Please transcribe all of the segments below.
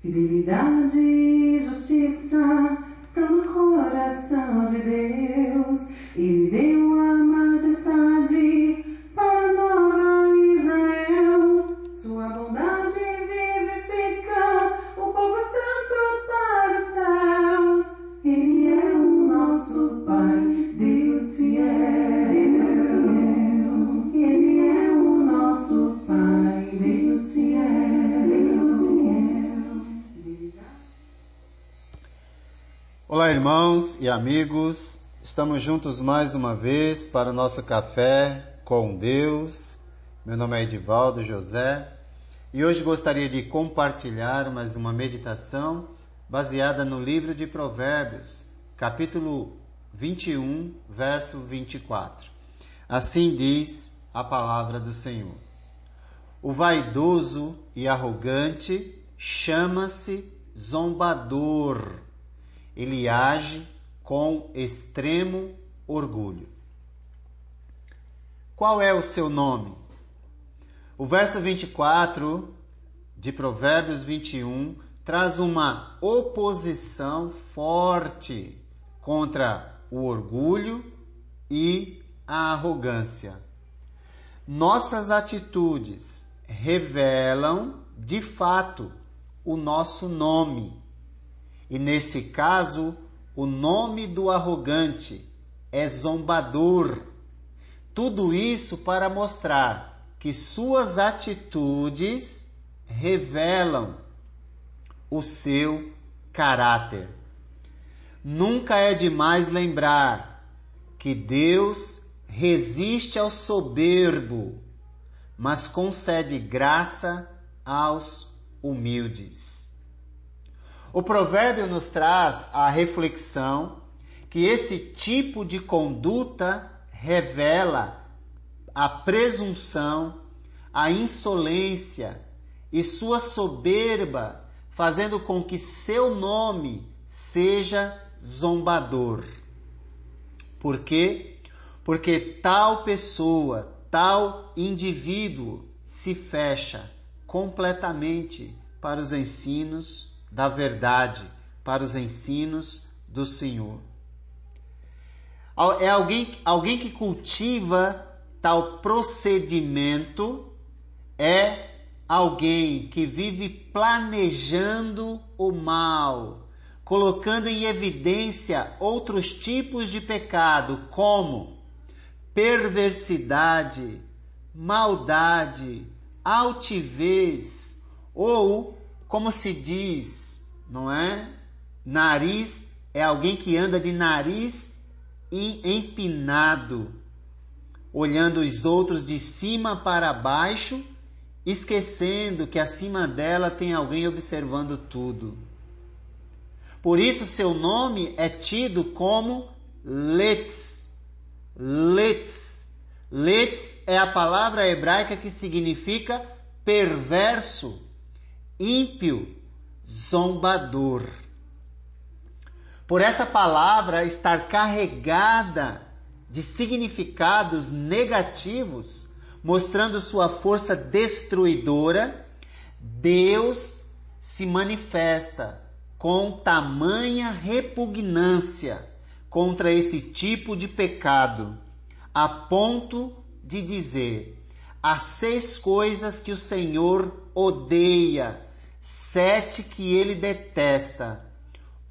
Fidelidade e justiça estão no coração de Deus. Ele deu a irmãos e amigos. Estamos juntos mais uma vez para o nosso café com Deus. Meu nome é Edivaldo José e hoje gostaria de compartilhar mais uma meditação baseada no livro de Provérbios, capítulo 21, verso 24. Assim diz a palavra do Senhor. O vaidoso e arrogante chama-se zombador. Ele age com extremo orgulho. Qual é o seu nome? O verso 24 de Provérbios 21 traz uma oposição forte contra o orgulho e a arrogância. Nossas atitudes revelam, de fato, o nosso nome. E nesse caso, o nome do arrogante é zombador. Tudo isso para mostrar que suas atitudes revelam o seu caráter. Nunca é demais lembrar que Deus resiste ao soberbo, mas concede graça aos humildes. O provérbio nos traz a reflexão que esse tipo de conduta revela a presunção, a insolência e sua soberba, fazendo com que seu nome seja zombador. Por quê? Porque tal pessoa, tal indivíduo se fecha completamente para os ensinos da verdade, para os ensinos do Senhor. É alguém, alguém que cultiva tal procedimento, é alguém que vive planejando o mal, colocando em evidência outros tipos de pecado, como perversidade, maldade, altivez, ou, como se diz, não é? Nariz é alguém que anda de nariz empinado, olhando os outros de cima para baixo, esquecendo que acima dela tem alguém observando tudo. Por isso seu nome é tido como Letz. Letz. Letz é a palavra hebraica que significa perverso, ímpio, zombador. Por essa palavra estar carregada de significados negativos, mostrando sua força destruidora, Deus se manifesta com tamanha repugnância contra esse tipo de pecado, a ponto de dizer: há seis coisas que o Senhor odeia, sete que ele detesta: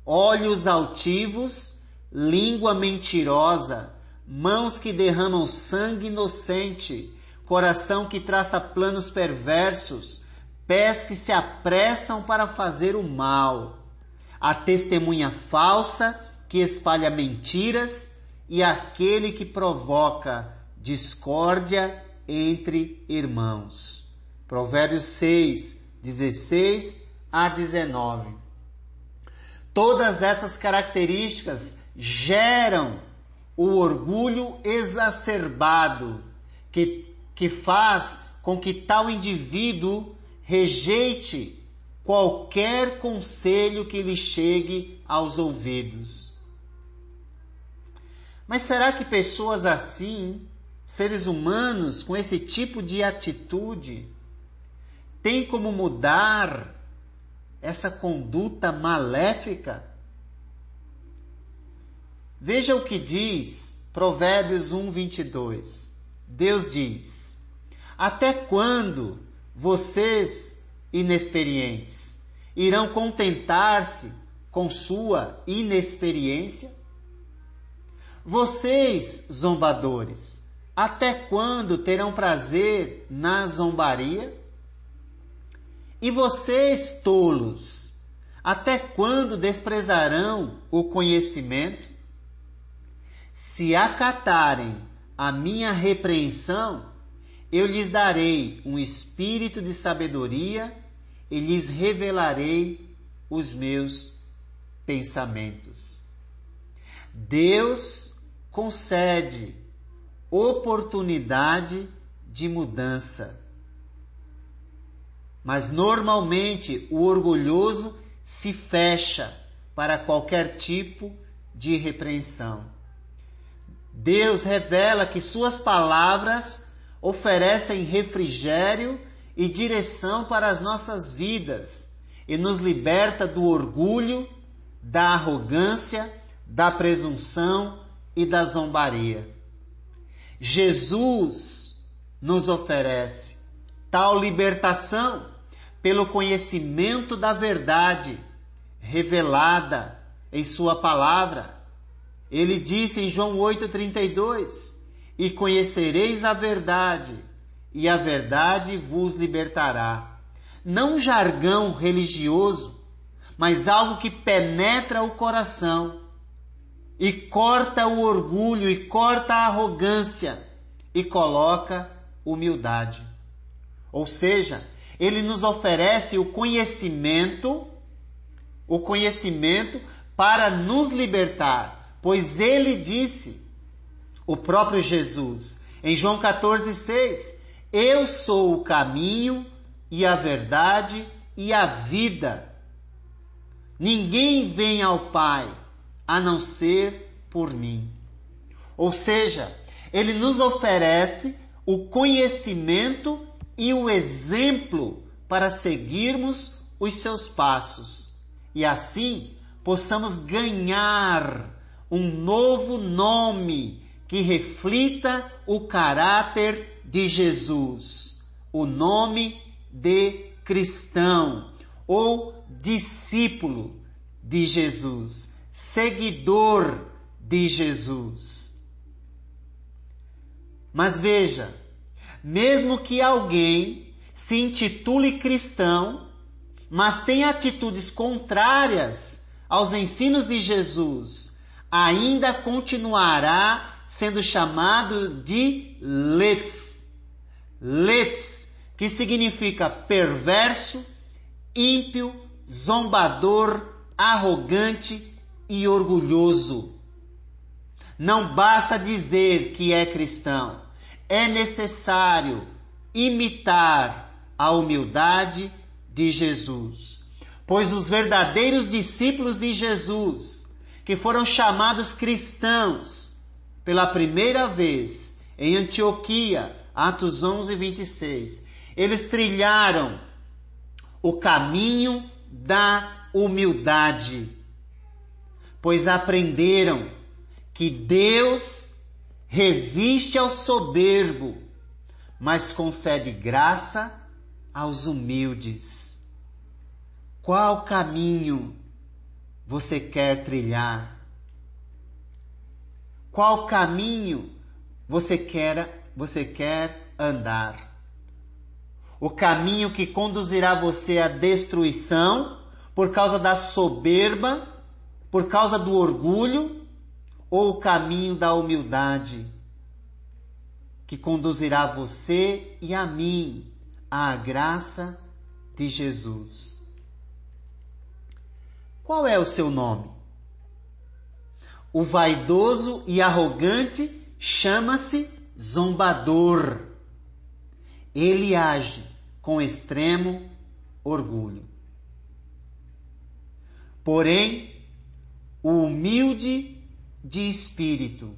olhos altivos, língua mentirosa, mãos que derramam sangue inocente, coração que traça planos perversos, pés que se apressam para fazer o mal a testemunha falsa que espalha mentiras e aquele que provoca discórdia entre irmãos. Provérbios 6, 16 a 19. Todas essas características geram o orgulho exacerbado que, que faz com que tal indivíduo rejeite qualquer conselho que lhe chegue aos ouvidos. Mas será que pessoas assim, seres humanos com esse tipo de atitude, têm como mudar essa conduta maléfica? Veja o que diz Provérbios 1, 22. Deus diz: Até quando vocês, inexperientes, irão contentar-se com sua inexperiência? Vocês, zombadores, até quando terão prazer na zombaria? E vocês, tolos, até quando desprezarão o conhecimento? Se acatarem a minha repreensão, eu lhes darei um espírito de sabedoria e lhes revelarei os meus pensamentos. Deus concede oportunidade de mudança. Mas normalmente o orgulhoso se fecha para qualquer tipo de repreensão. Deus revela que suas palavras oferecem refrigério e direção para as nossas vidas e nos liberta do orgulho, da arrogância, da presunção e da zombaria. Jesus nos oferece tal libertação pelo conhecimento da verdade revelada em Sua palavra. Ele disse em João 8,32: E conhecereis a verdade, e a verdade vos libertará. Não jargão religioso, mas algo que penetra o coração e corta o orgulho e corta a arrogância e coloca humildade. Ou seja, ele nos oferece o conhecimento, o conhecimento para nos libertar, pois ele disse, o próprio Jesus, em João 14:6, eu sou o caminho e a verdade e a vida. Ninguém vem ao Pai a não ser por mim. Ou seja, ele nos oferece o conhecimento e o exemplo para seguirmos os seus passos e assim possamos ganhar um novo nome que reflita o caráter de Jesus, o nome de cristão ou discípulo de Jesus seguidor de Jesus. Mas veja, mesmo que alguém se intitule cristão, mas tenha atitudes contrárias aos ensinos de Jesus, ainda continuará sendo chamado de letz. Letz, que significa perverso, ímpio, zombador, arrogante e orgulhoso. Não basta dizer que é cristão, é necessário imitar a humildade de Jesus. Pois os verdadeiros discípulos de Jesus, que foram chamados cristãos pela primeira vez em Antioquia, Atos 11, 26, eles trilharam o caminho da humildade pois aprenderam que Deus resiste ao soberbo, mas concede graça aos humildes. Qual caminho você quer trilhar? Qual caminho você quer você quer andar? O caminho que conduzirá você à destruição por causa da soberba por causa do orgulho ou o caminho da humildade que conduzirá você e a mim à graça de Jesus. Qual é o seu nome? O vaidoso e arrogante chama-se zombador. Ele age com extremo orgulho. Porém, o humilde de espírito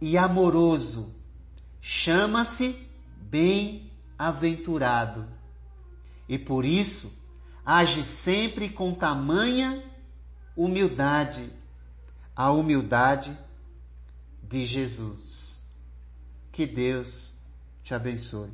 e amoroso chama-se bem-aventurado. E por isso, age sempre com tamanha humildade, a humildade de Jesus. Que Deus te abençoe.